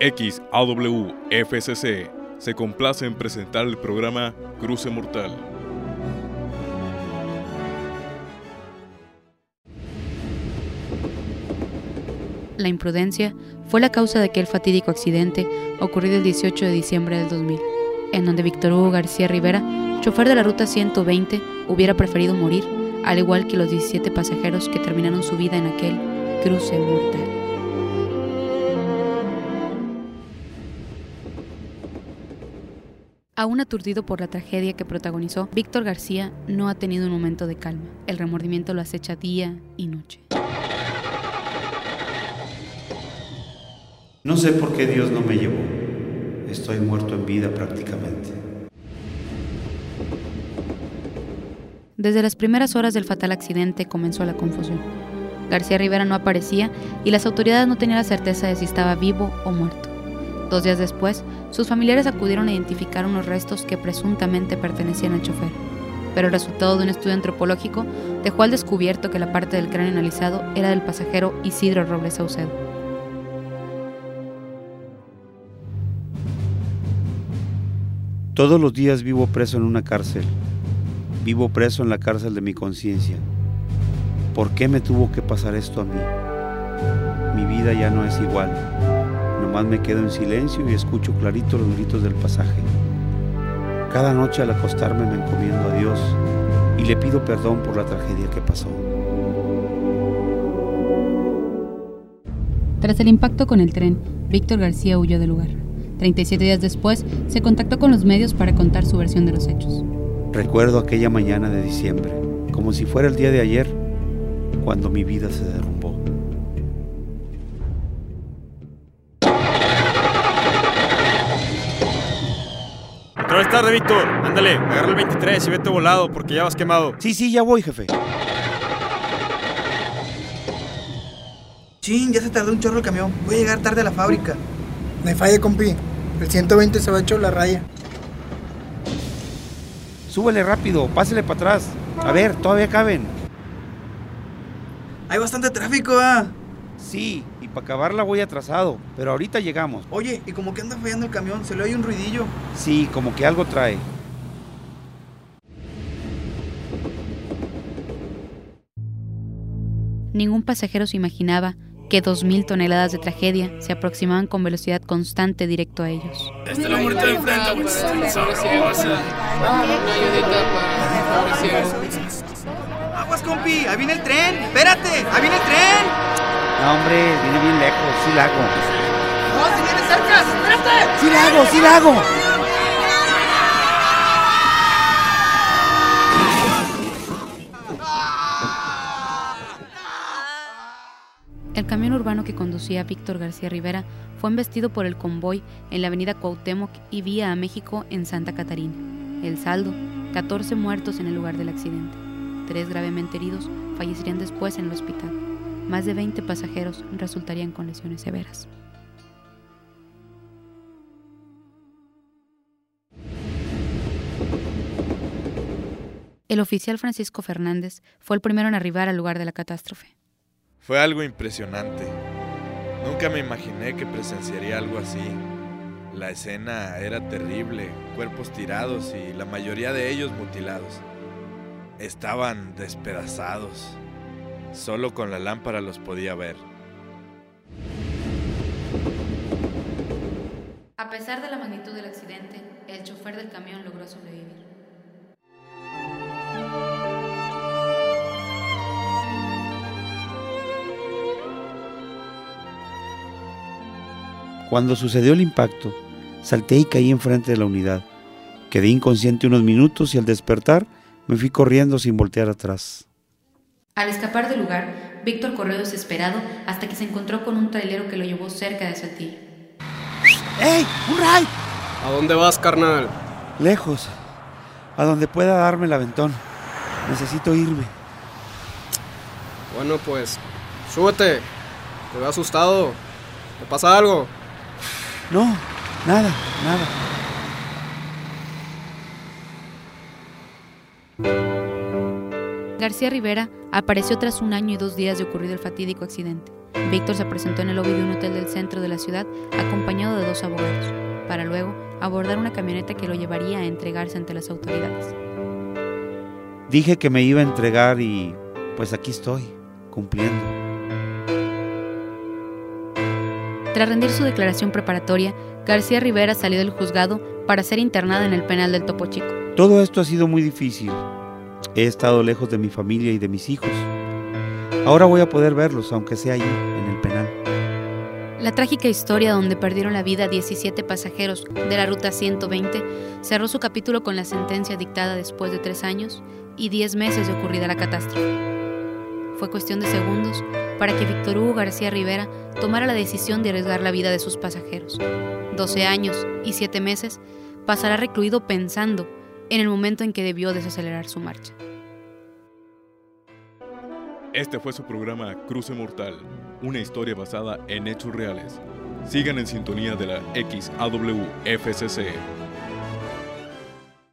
XAWFCC se complace en presentar el programa Cruce Mortal. La imprudencia fue la causa de aquel fatídico accidente ocurrido el 18 de diciembre del 2000, en donde Víctor Hugo García Rivera, chofer de la ruta 120, hubiera preferido morir, al igual que los 17 pasajeros que terminaron su vida en aquel cruce mortal. Aún aturdido por la tragedia que protagonizó, Víctor García no ha tenido un momento de calma. El remordimiento lo acecha día y noche. No sé por qué Dios no me llevó. Estoy muerto en vida prácticamente. Desde las primeras horas del fatal accidente comenzó la confusión. García Rivera no aparecía y las autoridades no tenían la certeza de si estaba vivo o muerto. Dos días después, sus familiares acudieron a identificar unos restos que presuntamente pertenecían al chofer, pero el resultado de un estudio antropológico dejó al descubierto que la parte del cráneo analizado era del pasajero Isidro Robles Saucedo. Todos los días vivo preso en una cárcel. Vivo preso en la cárcel de mi conciencia. ¿Por qué me tuvo que pasar esto a mí? Mi vida ya no es igual. Nomás me quedo en silencio y escucho clarito los gritos del pasaje. Cada noche al acostarme me encomiendo a Dios y le pido perdón por la tragedia que pasó. Tras el impacto con el tren, Víctor García huyó del lugar. 37 días después, se contactó con los medios para contar su versión de los hechos. Recuerdo aquella mañana de diciembre, como si fuera el día de ayer, cuando mi vida se derrumbó. Otra tarde, Víctor. Ándale, agarra el 23 y vete volado porque ya vas quemado. Sí, sí, ya voy, jefe. Chin, ya se tardó un chorro el camión. Voy a llegar tarde a la fábrica. No hay falla, compi. El 120 se va hecho la raya. Súbele rápido, pásele para atrás. A ver, todavía caben. Hay bastante tráfico, ah. Sí, y para acabarla voy atrasado, pero ahorita llegamos. Oye, ¿y como que anda fallando el camión? Se le oye un ruidillo. Sí, como que algo trae. Ningún pasajero se imaginaba que 2.000 toneladas de tragedia se aproximaban con velocidad constante directo a ellos. Este lo muerto de enfrente, güey. Aguas, compi, ahí viene el tren. Espérate, ahí viene el tren. No, hombre, viene bien lejos, sí la hago. No, si viene cerca, espérate. Sí la hago, sí la hago. El camión urbano que conducía a Víctor García Rivera fue embestido por el convoy en la avenida Cuauhtémoc y vía a México en Santa Catarina. El saldo, 14 muertos en el lugar del accidente. Tres gravemente heridos fallecerían después en el hospital. Más de 20 pasajeros resultarían con lesiones severas. El oficial Francisco Fernández fue el primero en arribar al lugar de la catástrofe. Fue algo impresionante. Nunca me imaginé que presenciaría algo así. La escena era terrible, cuerpos tirados y la mayoría de ellos mutilados. Estaban despedazados. Solo con la lámpara los podía ver. A pesar de la magnitud del accidente, el chofer del camión logró sobrevivir. Cuando sucedió el impacto, salté y caí enfrente de la unidad. Quedé inconsciente unos minutos y al despertar me fui corriendo sin voltear atrás. Al escapar del lugar, Víctor corrió desesperado hasta que se encontró con un trailero que lo llevó cerca de Saltillo. ¡Ey! ¡Un ride! ¿A dónde vas, carnal? Lejos, a donde pueda darme el aventón. Necesito irme. Bueno, pues, súbete. Te veo asustado. ¿Te pasa algo? No, nada, nada. García Rivera apareció tras un año y dos días de ocurrido el fatídico accidente. Víctor se presentó en el lobby de un hotel del centro de la ciudad acompañado de dos abogados, para luego abordar una camioneta que lo llevaría a entregarse ante las autoridades. Dije que me iba a entregar y pues aquí estoy, cumpliendo. Tras rendir su declaración preparatoria, García Rivera salió del juzgado para ser internada en el penal del Topo Chico. Todo esto ha sido muy difícil. He estado lejos de mi familia y de mis hijos. Ahora voy a poder verlos, aunque sea allí, en el penal. La trágica historia donde perdieron la vida 17 pasajeros de la Ruta 120 cerró su capítulo con la sentencia dictada después de tres años y 10 meses de ocurrida la catástrofe. Fue cuestión de segundos para que Víctor Hugo García Rivera tomara la decisión de arriesgar la vida de sus pasajeros. 12 años y 7 meses pasará recluido pensando en el momento en que debió desacelerar su marcha. Este fue su programa Cruce Mortal, una historia basada en hechos reales. Sigan en sintonía de la XAWFCC